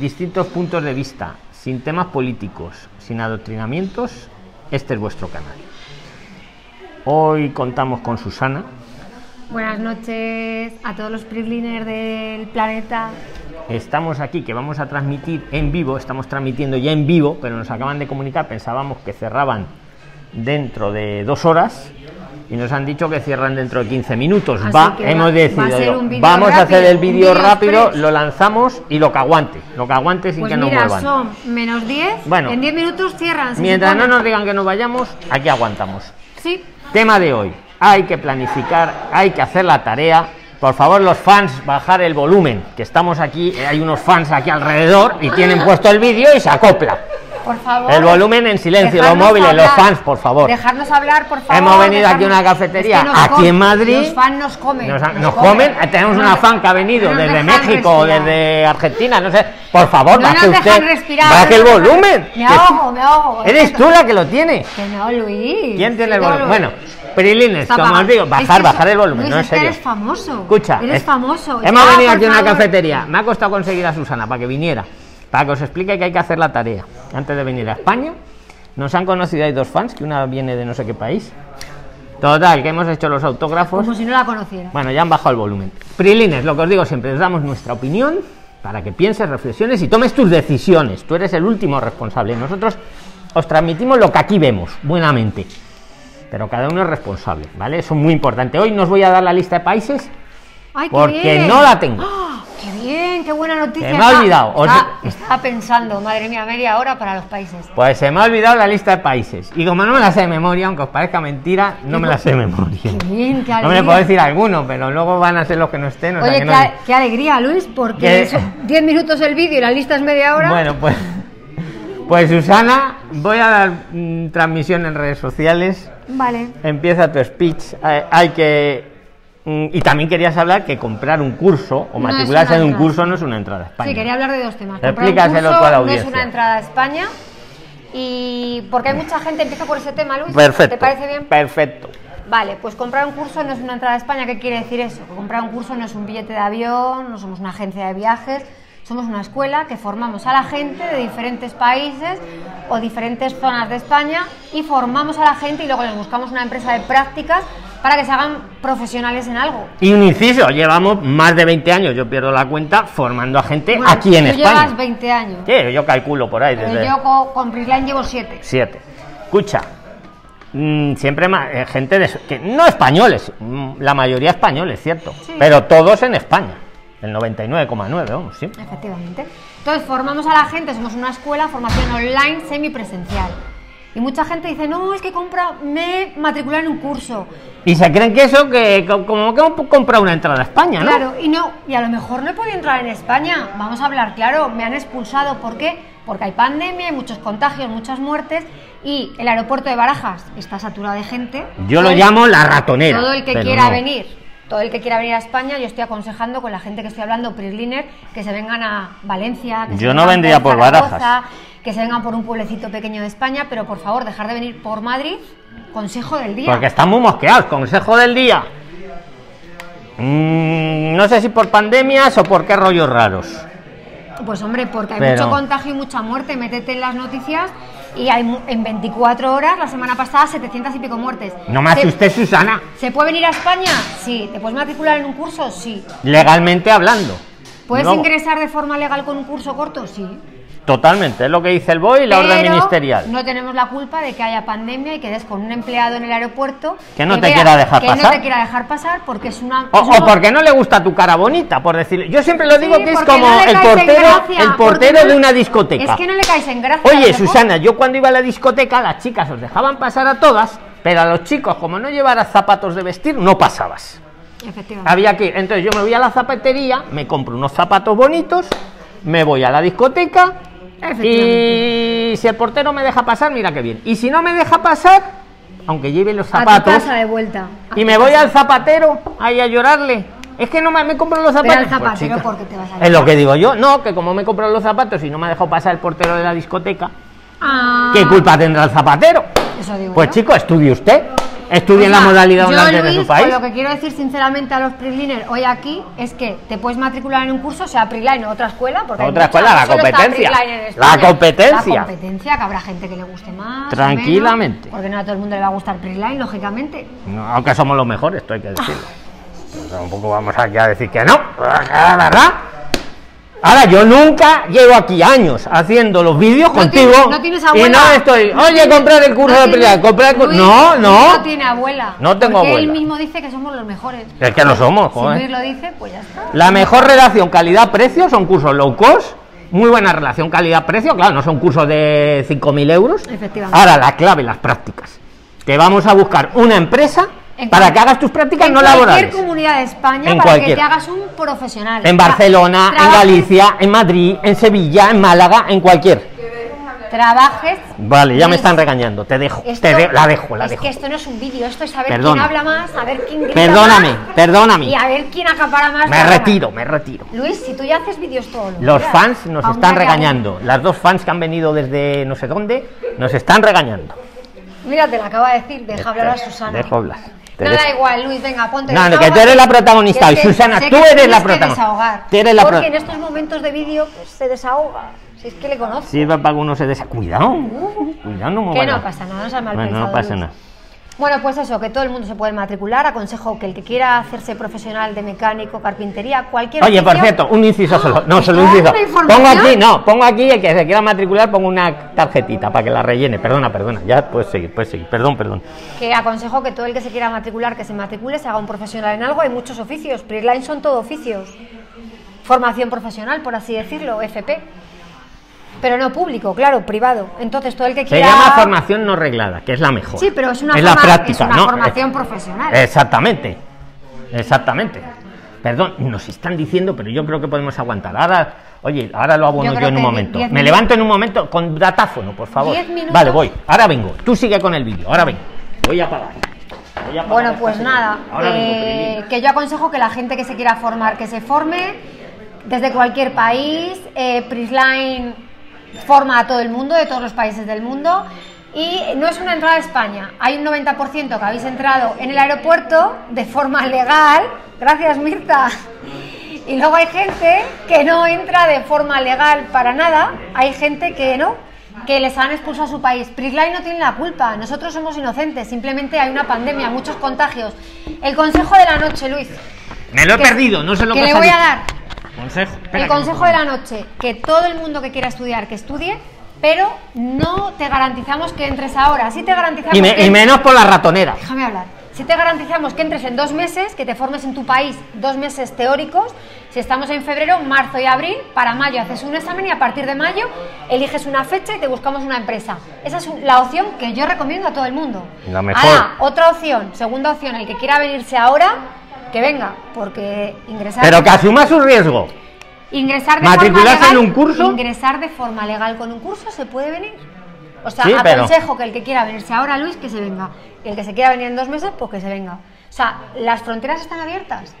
distintos puntos de vista, sin temas políticos, sin adoctrinamientos, este es vuestro canal. Hoy contamos con Susana. Buenas noches a todos los PRIXLINERS del planeta. Estamos aquí, que vamos a transmitir en vivo, estamos transmitiendo ya en vivo, pero nos acaban de comunicar, pensábamos que cerraban dentro de dos horas y nos han dicho que cierran dentro de 15 minutos. Va, hemos va- decidido, va a vamos a hacer rápido, el vídeo rápido, express. lo lanzamos y lo que aguante, lo que aguante sin Pues que nos mira, muevan. son menos 10. Bueno. en 10 minutos cierran. Mientras no nos digan que nos vayamos, aquí aguantamos. Sí, Tema de hoy. Hay que planificar, hay que hacer la tarea. Por favor, los fans, bajar el volumen, que estamos aquí, eh, hay unos fans aquí alrededor y tienen puesto el vídeo y se acopla. Por favor. El volumen en silencio, los móviles, los fans, por favor. Dejarnos hablar, por favor. Hemos venido aquí a una cafetería, Es que nos aquí en Madrid. Los fans nos comen. Nos, nos comen, eh, tenemos una fan que ha venido no desde México o respirar. desde Argentina, no sé. Por favor, No baje usted. respirar. baje el no dejan- volumen. Me ahogo, me ahogo. Eres tú la que lo tiene. Que no, Luis. ¿Quién tiene el volumen? Bueno, Prilines, como os digo, bajar, bajar el volumen, no en serio. eres famoso. Escucha, Eres es- famoso. Hemos venido aquí a una cafetería. Me ha costado conseguir a Susana para que viniera, para que os explique que hay que hacer la tarea. Antes de venir a España, nos han conocido, hay dos fans, que una viene de no sé qué país. Total, que hemos hecho los autógrafos. Como si no la conociera. Bueno, ya han bajado el volumen. Prilines, lo que os digo siempre, os damos nuestra opinión para que pienses, reflexiones y tomes tus decisiones. Tú eres el último responsable. Nosotros os transmitimos lo que aquí vemos, buenamente. Pero cada uno es responsable, ¿vale? Eso es muy importante. Hoy nos voy a dar la lista de países Ay, porque no la tengo. ¡Ah! ¡Qué bien! ¡Qué buena noticia! Se me ha olvidado. Os- Estaba, pensando, madre mía, media hora para los países. Pues se me ha olvidado la lista de países. Y como no me la sé de memoria, aunque os parezca mentira, no me la sé de memoria. ¡Qué bien! ¡Qué No me puedo decir alguno, pero luego van a ser los que no estén. o sea Oye, que qué, no- a- qué alegría, Luis, porque Que- son 10 minutos el vídeo y la lista es media hora. Bueno, pues, pues Susana, voy a dar mm, transmisión en redes sociales. Vale. Empieza tu speech. Hay, hay que. Mm, y también querías hablar que comprar un curso o matricularse en un curso no es una entrada a España. Sí, quería hablar de dos temas. Explícaselo a la No es audiencia. una entrada a España. Y porque hay mucha gente, empieza por ese tema, Luis. Perfecto. ¿Te parece bien? Perfecto. Vale, pues comprar un curso no es una entrada a España. ¿Qué quiere decir eso? Que comprar un curso no es un billete de avión, no somos una agencia de viajes, somos una escuela que formamos a la gente de diferentes países o diferentes zonas de España y formamos a la gente y luego les buscamos una empresa de prácticas para que se hagan profesionales en algo. Y un inciso, llevamos más de 20 años, yo pierdo la cuenta, formando a gente Bueno, aquí en tú España. llevas 20 años. Sí, yo calculo por ahí Pero desde yo con, con Prisline llevo 7. 7. Escucha, mm, siempre más, eh, gente de, que no españoles, mm, la mayoría españoles, cierto, Sí. pero todos en España, el 99,9, vamos, sí. Efectivamente. Entonces formamos a la gente, somos una escuela, formación online semipresencial. Y mucha gente dice, no, es que compra, me he matriculado en un curso. Y se creen que eso, que co- como que hemos comprado una entrada a España, ¿no? Claro, y no, y a lo mejor no he podido entrar en España. Vamos a hablar, claro, me han expulsado. ¿Por qué? Porque hay pandemia, hay muchos contagios, muchas muertes y el aeropuerto de Barajas está saturado de gente. Yo lo llamo la ratonera. Todo el que quiera no. venir, todo el que quiera venir a España, yo estoy aconsejando con la gente que estoy hablando, Prisliner, que se vengan a Valencia. Que se Yo no vendría por Zaragoza, Barajas. Que se vengan por un pueblecito pequeño de España, pero por favor, dejar de venir por Madrid. Consejo del día. Porque están muy mosqueados. Consejo del día. Mm, no sé si por pandemias o por qué rollos raros. Pues hombre, porque hay Pero- mucho contagio y mucha muerte. Métete en las noticias y hay en 24 horas, la semana pasada, 700 y pico muertes. No me ¿Se- asustes, Susana. ¿Se puede venir a España? Sí. ¿Te puedes matricular en un curso? Sí. Legalmente hablando. ¿Puedes ingresar de forma legal con un curso corto? Sí. Totalmente, es lo que dice el BOE y la orden ministerial. No tenemos la culpa de que haya pandemia y que des con un empleado en el aeropuerto Que no te vea- quiera dejar que pasar. no te quiera dejar pasar porque es una. O, es o una- porque no le gusta tu cara bonita, por decirlo. Yo siempre lo digo Sí, que es como no el portero, gracia, el portero no- de una discoteca. Es que no le caes en gracia. Oye. Susana, yo cuando iba a la discoteca, las chicas os dejaban pasar a todas, pero a los chicos, como no llevaras zapatos de vestir, no pasabas. Efectivamente. Había que ir. Entonces yo me voy a la zapatería, me compro unos zapatos bonitos, me voy a la discoteca. Y si el portero me deja pasar, mira qué bien. Y si no me deja pasar, aunque lleve los A tu zapatos, casa de vuelta. A y me voy casa. al zapatero ahí a llorarle. Es que no me, me compro los Pero zapatos. al zapatero, Pues, chica, ¿por qué te vas a Es lo que digo yo. No, que como me he comprado los zapatos y no me ha dejado pasar el portero de la discoteca, Ah, ¿qué culpa tendrá el zapatero? Eso digo Pues yo. chico, estudie usted. Estudien la modalidad online de su país. Lo que quiero decir sinceramente a los PRIXLINER hoy aquí es que te puedes matricular en un curso, sea PRIXLINE o otra escuela, porque Otra escuela, la competencia. La competencia. La competencia, que habrá gente que le guste más. o Tranquilamente. menos, porque no a todo el mundo le va a gustar PRIXLINE, lógicamente. No, aunque somos los mejores, esto hay que decirlo. Pero Tampoco vamos aquí a decir que no, ¿verdad? Ahora, yo nunca llevo aquí años haciendo los vídeos No contigo no tienes y abuela. no estoy, oye, comprar el curso no de pelea, comprar el curso. Luis, No, no. No tiene abuela. No tengo porque él abuela. mismo dice que somos los mejores. Es que lo somos, Si joder. Luis lo dice, pues ya está. La mejor relación calidad-precio son cursos low cost, muy buena relación calidad-precio, claro, no son cursos de 5.000 euros. Efectivamente. Ahora, la clave, las prácticas. Te vamos a buscar una empresa En para que hagas tus prácticas en no cualquier laborales. comunidad de España En para cualquier. que te hagas un profesional. En Barcelona, en Galicia, en Madrid, en Sevilla, en Málaga, en cualquier. Trabajes. Vale, ya me están regañando, te dejo, esto- te de- la dejo, la es dejo. que esto no es un vídeo, esto es saber Perdona. quién habla más, a ver quién grita Perdóname, más, perdóname. Y a ver quién acapara más. Me la retiro, me retiro. Luis, si tú ya haces vídeos todos los Los fans nos están regañando. Las dos fans que han venido desde no sé dónde nos están regañando. Mira, te lo acaba de decir, deja hablar a Susana. Dejo hablar. No dejo. da igual, Luis, venga, ponte. No, no, que tú eres la protagonista Que Susana, tú eres la protagonista. Tú eres la Porque pro- en estos momentos de vídeo pues, se desahoga. Si es que le conozco. Para que uno se desa. Cuidado, cuidado, no me Que no pasa nada, no se ha mal Bueno, no pasa nada. Bueno, pues eso, que todo el mundo se puede matricular. Aconsejo que el que quiera hacerse profesional de mecánico, carpintería, cualquier Oye, por cierto, un inciso solo. No, solo un ¿Está inciso. Pongo aquí, no, pongo aquí el que se quiera matricular, pongo una tarjetita para que la rellene. Perdona, perdona. Ya puedes seguir, puedes seguir. Perdón, perdón. que aconsejo que todo el que se quiera matricular, que se matricule, se haga un profesional en algo. Hay muchos oficios. Preline son todo oficios. Formación profesional, por así decirlo, FP. Pero no público, claro, privado. Entonces, todo el que Se quiera. llama formación no reglada, que es la mejor. Sí, pero es una, la forma- práctica, es una ¿no? formación profesional. Exactamente, exactamente. Perdón, nos están diciendo, pero yo creo que podemos aguantar. Ahora, oye, ahora lo abono Yo en un momento. Me levanto en un momento con datáfono, por favor. Diez minutos. Vale, voy. Ahora vengo. Tú sigue con el vídeo. Ahora vengo. Voy a apagar. Voy a apagar Bueno, pues nada, eh, que yo aconsejo que la gente que se quiera formar, que se forme desde cualquier país. Eh, Prisline forma a todo el mundo, de todos los países del mundo. Y no es una entrada a España. Hay un 90% que habéis entrado en el aeropuerto de forma legal. Gracias, Mirta. Y luego hay gente que no entra de forma legal para nada. Hay gente que no, que les han expulsado a su país. Prisline no tiene la culpa. Nosotros somos inocentes. Simplemente hay una pandemia, muchos contagios. El consejo de la noche, Luis. Me lo he perdido, no sé lo que, que le voy a dar. Consejo. Espera, El consejo de la noche, que todo el mundo que quiera estudiar, que estudie, pero no te garantizamos que entres ahora. Sí te garantizamos Y, me- que y menos por la ratonera. Déjame hablar. Si te garantizamos que entres en dos meses, que te formes en tu país dos meses teóricos, si estamos en febrero, marzo y abril, para mayo haces un examen y a partir de mayo eliges una fecha y te buscamos una empresa. Esa es la opción que yo recomiendo a todo el mundo. La mejor. Ahora, otra opción, segunda opción, el que quiera venirse ahora, que venga, porque ingresar... Pero que asuma su riesgo. Ingresar de ¿Matricularse forma legal, en un curso? Ingresar de forma legal con un curso se puede venir. O sea, Sí, pero- aconsejo que el que quiera venirse ahora, Luis, que se venga. Y el que se quiera venir en dos meses, pues que se venga. O sea, las fronteras están abiertas.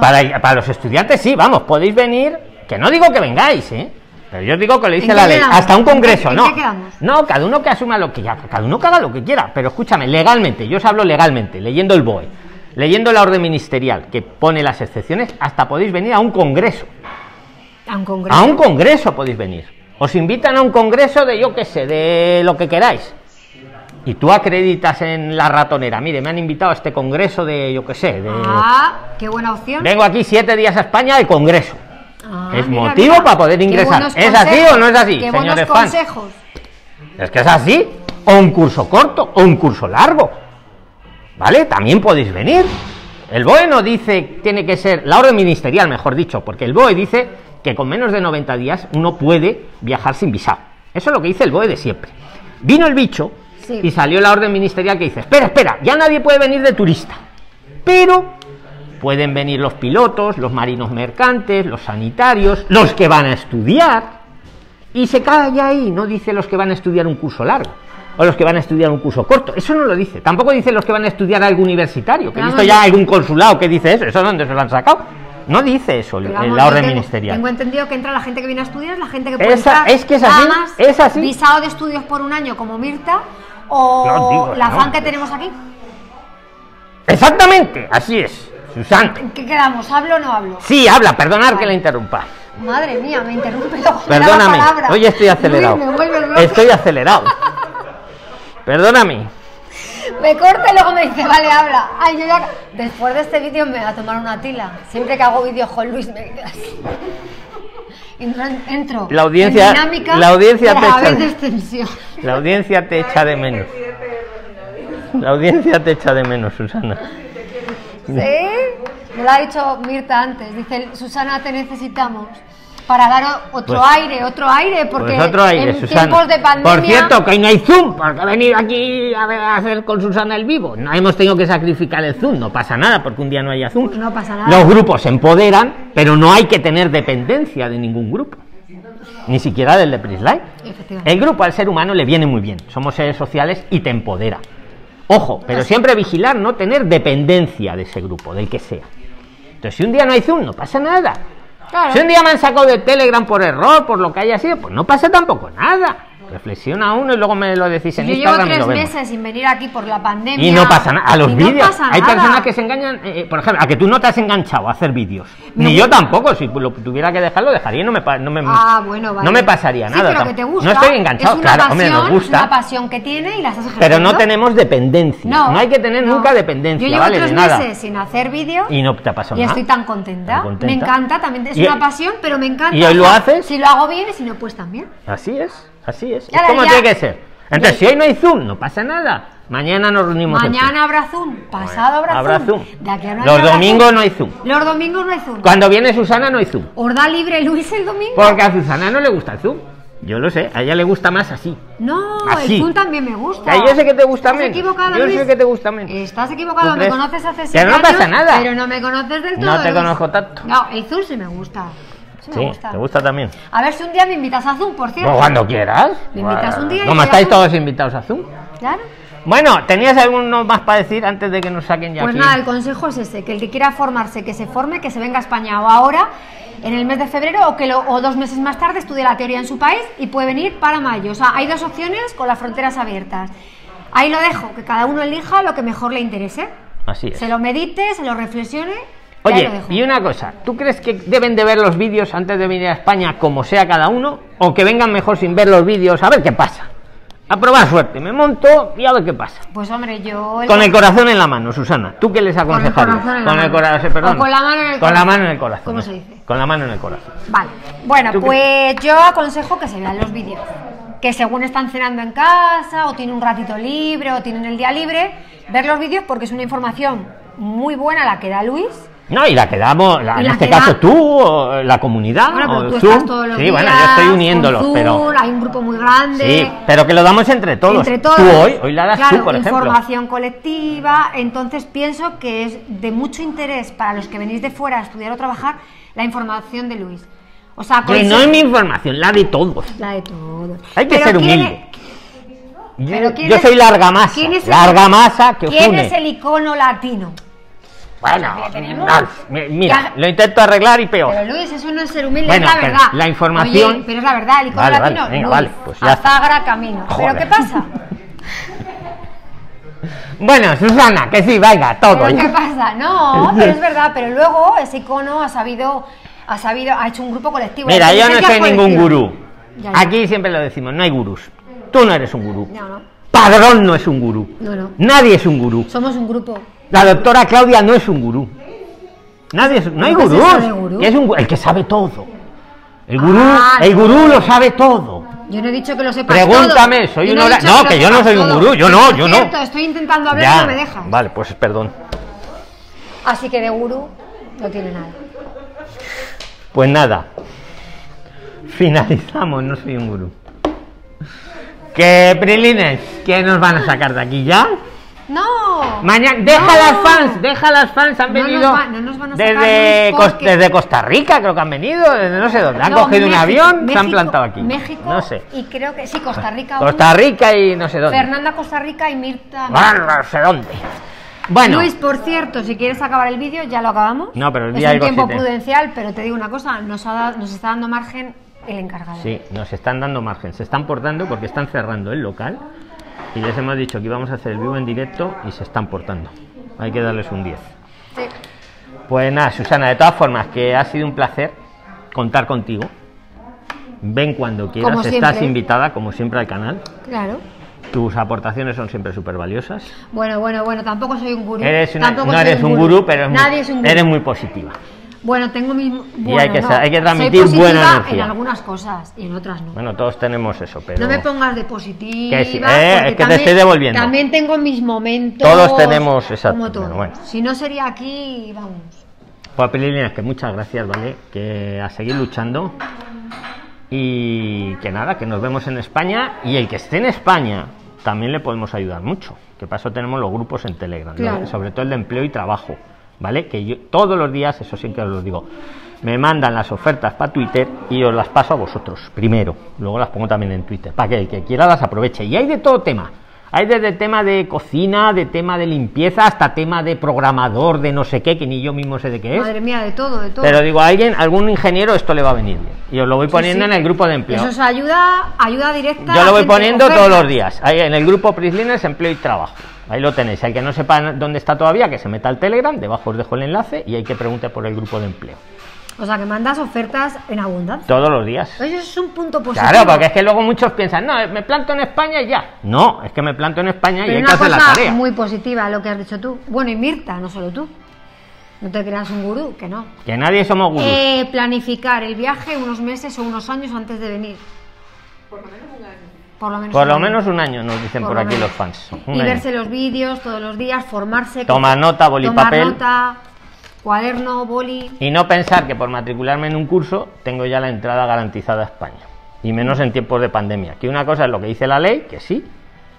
Para, para los estudiantes sí, vamos, podéis venir, que no digo que vengáis, ¿eh? Pero yo digo que lo dice ¿En la ley, quedamos? hasta un congreso, ¿En ¿no? qué? No, cada uno que asuma lo que ya, cada uno que haga lo que quiera, pero escúchame, legalmente, yo os hablo legalmente, leyendo el BOE, leyendo la orden ministerial que pone las excepciones, hasta podéis venir a un congreso. A un congreso. A un congreso podéis venir. Os invitan a un congreso de yo qué sé, de lo que queráis. Y tú acreditas en la ratonera, mire, me han invitado a este congreso de yo qué sé, de... Ah, qué buena opción. Vengo aquí siete días a España de congreso. Ah, es mira, motivo mira. para poder ingresar. buenos ¿Es así o no es así, Qué buenos señores fans? consejos. Es que es así. O un curso corto o un curso largo. ¿Vale? También podéis venir. El BOE no dice, tiene que ser, la orden ministerial, mejor dicho, porque el BOE dice que con menos de 90 días uno puede viajar sin visado. Eso es lo que dice el BOE de siempre. Vino el bicho Sí. y salió la orden ministerial que dice, espera, espera, ya nadie puede venir de turista. Pero pueden venir los pilotos, los marinos mercantes, los sanitarios, los que van a estudiar. Y se calla ahí, no dice los que van a estudiar un curso largo o los que van a estudiar un curso corto. Eso no lo dice. Tampoco dice los que van a estudiar algo universitario. Que he visto ya algún consulado que dice eso. ¿Eso dónde se lo han sacado? No dice eso Pero en la orden tengo- ministerial. Tengo entendido que entra la gente que viene a estudiar, la gente que puede Esa- entrar es que es así, más es así. visado de estudios por un año como Mirta o No, digo, la no. fan que tenemos aquí. Exactamente, así es. Susana. ¿En qué quedamos? ¿Hablo o no hablo? Sí, habla, perdonar que la interrumpa. Madre mía, me interrumpe Perdóname, hoy estoy acelerado. Luis, me. Estoy acelerado. Perdóname. Me corta y luego me dice, vale, habla. Ay, yo ya... Después de este vídeo me voy a tomar una tila. Siempre que hago vídeos con Luis me quedo así. Entro, La audiencia- en dinámica, la audiencia te echa- extensión. La audiencia te echa de menos. La audiencia te echa de menos, Susana. ¿Sí? Me lo ha dicho Mirta antes. Dice, Susana, te necesitamos para dar otro Pues- aire, otro aire, porque Pues otro aire, en Susana. tiempos de pandemia... Por cierto, que hoy no hay Zoom, porque ha venido aquí a, ver- a hacer con Susana el vivo. No hemos tenido que sacrificar el Zoom, no pasa nada, porque un día no haya Zoom. No pasa nada. Los grupos se empoderan, pero no hay que tener dependencia de ningún grupo. Ni siquiera del de Prisline. El grupo al ser humano le viene muy bien. Somos seres sociales y te empodera. Ojo, pero siempre vigilar, no tener dependencia de ese grupo, del que sea. Entonces, si un día no hay Zoom, no pasa nada. Claro. Si un día me han sacado de Telegram por error, por lo que haya sido, pues no pasa tampoco nada. Reflexiona uno y luego me lo decís en Yo llevo Instagram y tres lo vemos. meses sin venir aquí por la pandemia. Y no pasa nada. A los y no vídeos. pasa Hay nada. personas que se engañan, eh, eh, por ejemplo, a que tú no te has enganchado a hacer vídeos. Ni yo gusta. tampoco. Si lo tuviera que dejarlo, dejaría y no me, no me, Ah, bueno, vale. no me pasaría Sí, nada. pero tam- que te gusta. no estoy enganchado, es una claro, pasión, hombre, nos Es una gusta. pasión que tiene y la estás ejerciendo. Pero no tenemos dependencia. No, No, hay que tener no. nunca dependencia, Yo llevo ¿vale? tres De nada. meses sin hacer vídeos Y no te ha pasado y nada. estoy tan contenta. Tan contenta. Me encanta, también es Y- una pasión, pero me encanta. ¿Y hoy lo haces? Si lo hago bien y si no, pues también. Así es, así es. La- como ya- tiene que ser. Entonces, si hoy no hay Zoom, no pasa nada. Mañana nos reunimos Mañana habrá Zoom, pasado habrá, Habrá Zoom. Zoom. De aquí a Los domingos Zoom. no hay Zoom. Los domingos no hay Zoom. Cuando viene Susana, no hay Zoom. ¿Os da libre Luis el domingo? Porque a Susana no le gusta el Zoom. Yo lo sé, a ella le gusta más así. No, Así. el Zoom también me gusta. Yo sé que te gusta menos. Yo Luis. sé que te gusta menos. Estás equivocado, ¿Tú me conoces hace Que siete no pasa años, nada. Pero no me conoces del todo. No te Luis. conozco tanto. No, el Zoom sí me gusta. Sí, me gusta. te gusta también. A ver si un día me invitas a Zoom, por cierto. Pues cuando quieras. ¿Me invitas un día Como a estáis todos invitados a Zoom. Claro. Bueno, ¿tenías alguno más para decir antes de que nos saquen ya Pues aquí? nada, el consejo es ese, que el que quiera formarse, que se forme, que se venga a España o ahora, en el mes de febrero, o que lo- o dos meses más tarde estudie la teoría en su país y puede venir para mayo. O sea, hay dos opciones con las fronteras abiertas. Ahí lo dejo, que cada uno elija lo que mejor le interese. Así es. Se lo medite, se lo reflexione. Oye, y una cosa, ¿tú crees que deben de ver los vídeos antes de venir a España como sea cada uno? ¿O que vengan mejor sin ver los vídeos? A ver qué pasa. A probar suerte, me monto y a ver qué pasa. Pues hombre, yo... Con el corazón en la mano, Susana. ¿Tú qué les aconsejarías? corazón en la Con el corazón, perdón. O con la mano en el Con la corazón. mano en el corazón. ¿Cómo eh. se dice? Con la mano en el corazón. Vale. Bueno, ¿Tú qué- pues yo aconsejo que se vean los vídeos. Que según están cenando en casa, o tienen un ratito libre, o tienen el día libre, ver los vídeos porque es una información muy buena la que da Luis. No, y la que damos, la- en la este caso tú, o la comunidad, Bueno, pero o tú Zoom. estás todos los sí, días. bueno, yo estoy uniéndolos, pero. Hay un grupo muy grande. Sí, pero que lo damos entre todos. Entre todos. Tú hoy, hoy la das Claro, tú, por ejemplo. información colectiva. Entonces pienso que es de mucho interés para los que venís de fuera a estudiar o trabajar la información de Luis. O sea, Que no es mi información, la de todos. La de todos. Hay que Pero ser ¿quién humilde. Yo, Pero ¿quién yo soy larga masa. ¿quién es el- larga masa que ¿Quién une. es el icono latino? Bueno, no, mi- mira, lo intento arreglar y peor. Pero Luis, eso no es ser humilde, Bueno, es la verdad. la información- Oye, pero es la verdad, el icono Vale, vale, latino, venga, Luis, vale, pues ya está. Camino. Joder. ¿Pero qué pasa? Bueno, Susana, que sí, venga, todo. ¿Pero qué pasa? No, pero es verdad, pero luego ese icono ha sabido, ha sabido, ha hecho un grupo colectivo. Mira, yo no soy ningún colectiva. gurú. Ya, ya. Aquí siempre lo decimos, no hay gurús. Tú no eres un gurú. No, no, Padrón no es un gurú. no, no. Nadie es un gurú. Somos un grupo. La doctora Claudia no es un gurú. Nadie es, no hay ¿Qué es eso gurús. gurú? Es un el que sabe todo. El gurú, Ah, el no. gurú lo sabe todo. Yo no he dicho que lo sepas Pregúntame, todo. soy un no, lo que yo no soy un gurú, yo no, yo no. cierto, Estoy intentando hablar y no me dejas. Vale, pues perdón. Así que de gurú no tiene nada. Pues nada. Finalizamos, no soy un gurú. Que Prilines, ¿qué nos van a sacar de aquí ya? No. Mañana, deja No. las fans, deja las fans, han No nos venido va- no nos van a sacar, desde, porque- desde Costa Rica, creo que han venido, desde no sé dónde, han cogido un México- avión, se han plantado aquí. México no sé. y creo que sí, Costa Rica. Costa Rica y no sé dónde. Fernanda Costa Rica y Mirta. No sé dónde. Bueno, Luis, por cierto, si quieres acabar el vídeo, ya lo acabamos. No, pero el es día un algo tiempo prudencial, pero te digo una cosa, nos, ha dado- nos está dando margen el encargado. sí, nos están dando margen, se están portando porque están cerrando el local Y les hemos dicho que íbamos a hacer el vivo en directo y se están portando. Hay que darles un 10. Sí. Pues nada, Susana, de todas formas, que ha sido un placer contar contigo. Ven cuando quieras, estás invitada, como siempre, al canal. Claro. Tus aportaciones son siempre súper valiosas. Bueno, bueno, bueno, tampoco soy un gurú. Eres una- Tampoco no eres un gurú, pero es muy- Nadie es un gurú. eres muy positiva. Bueno, tengo mis. Bueno, hay que no. hay que Soy transmitir positiva buena energía. En algunas cosas y en otras no. Bueno, todos tenemos eso, pero No me pongas de positiva. Que sí, eh, es que te también- estoy devolviendo. También tengo mis momentos. Todos tenemos, exacto, bueno. Si no sería aquí, vamos. Pues Pililina, que muchas gracias, ¿vale? Que a seguir luchando. Y que nada, que nos vemos en España. Y el que esté en España también le podemos ayudar mucho. Que para eso tenemos los grupos en Telegram, sobre todo el de empleo y trabajo, ¿vale? Que yo todos los días, eso sí que os lo digo, me mandan las ofertas para Twitter y os las paso a vosotros primero. Luego las pongo también en Twitter, para que el que quiera las aproveche. Y hay de todo tema. Hay desde tema de cocina, de tema de limpieza, hasta tema de programador, de no sé qué, que ni yo mismo sé de qué es. Madre mía, de todo, de todo. Pero digo, a alguien, algún ingeniero esto le va a venir bien. Y os lo voy poniendo sí. en el grupo de empleo. Eso es ayuda, ayuda directa. Yo lo voy poniendo todos los días. Ahí en el grupo Prislines, empleo y trabajo. Ahí lo tenéis. El que no sepa dónde está todavía, que se meta al Telegram, debajo os dejo el enlace y hay que pregunte por el grupo de empleo. O sea, que mandas ofertas en abundancia. Todos los días. Eso es un punto positivo. Claro, porque es que luego muchos piensan, no, me planto en España y ya. No, es que me planto en España y Pero hay que una hacer la cosa tarea. muy positiva lo que has dicho tú. Bueno, y Mirta, no solo tú. No te creas un gurú, que no. Que nadie somos gurús. Eh, planificar el viaje unos meses o unos años antes de venir. Por lo menos un año. Por lo menos, Por un lo año. menos un año, nos dicen Por aquí menos. los fans. Un Y año. verse los vídeos todos los días, formarse. Tomar nota, boli, tomar papel. nota, cuaderno, boli. Y no pensar que por matricularme en un curso tengo ya la entrada garantizada a España. Y menos en tiempos de pandemia. Que una cosa es lo que dice la ley, que sí,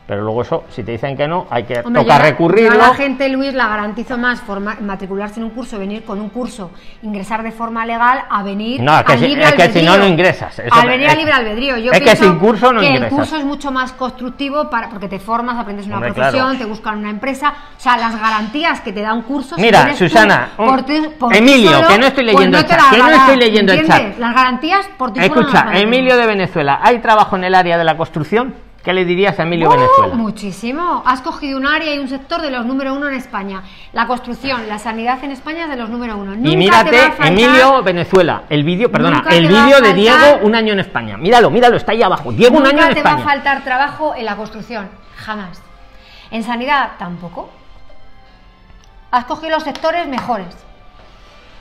pero luego eso, si te dicen que no, hay que Hombre, tocar yo recurrirlo. yo a la gente, Luis, la garantizo más forma- matricularse en un curso, venir con un curso, ingresar de forma legal, a venir No, es que al si- libre es que si albedrío. no, no ingresas. Eso al venir es- al libre albedrío. Yo es que sin curso no que ingresas. el curso es mucho más constructivo para, porque te formas, aprendes una Hombre, profesión, claro. te buscan una empresa. O sea, las garantías que te da un curso. si Mira, tú Susana, un- por ti- por Emilio, solo, que no estoy pues leyendo el chat, que no estoy leyendo el chat. Las garantías por ti no Escucha. Emilio de Venezuela, ¿hay trabajo en el área de la construcción? ¿Qué le dirías a Emilio ¡Uh! Venezuela? Muchísimo. Has cogido un área y un sector de los número uno en España. La construcción, la sanidad en España es de los número uno. Nunca Y te mírate, va a faltar- Emilio Venezuela, el vídeo, perdona, el vídeo de Diego, un año en España. Míralo, míralo, está ahí abajo. Diego, un año en te va a España. faltar trabajo en la construcción. Jamás. En sanidad tampoco. Has cogido los sectores mejores.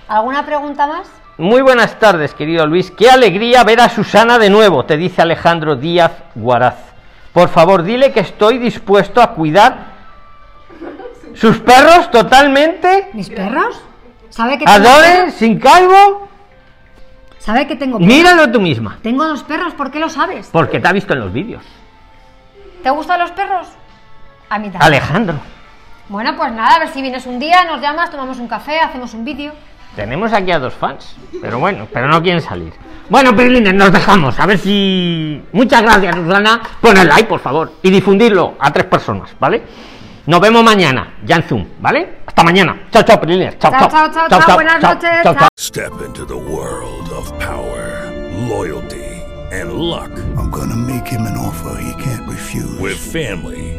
¿Alguna pregunta más? Muy buenas tardes, querido Luis. Qué alegría ver a Susana de nuevo, te dice Alejandro Díaz Guaraz. Por favor, dile que estoy dispuesto a cuidar sus perros totalmente. ¿Mis perros? ¿Sabe que Adoren, sin calvo. ¿Sabe que tengo perros? Míralo tú misma. Tengo dos perros, ¿por qué lo sabes? Porque te ha visto en los vídeos. ¿Te gustan los perros? A mí también. Alejandro. Bueno, pues nada, a ver si vienes un día, nos llamas, tomamos un café, hacemos un vídeo. Tenemos aquí a dos fans, pero bueno, pero no quieren salir. Bueno, Prilines, nos dejamos. A ver si. Muchas gracias, Susana. Pon el like, por favor, y difundirlo a tres personas, ¿vale? Nos vemos mañana, ya en Zoom, ¿vale? Hasta mañana. Chao, chao, Prilines. Chao, Chao, chao, chao, chao, chao. Buenas noches. chao, Chao. Step into the world of power, loyalty, and luck. I'm gonna make him an offer he can't refuse. With family,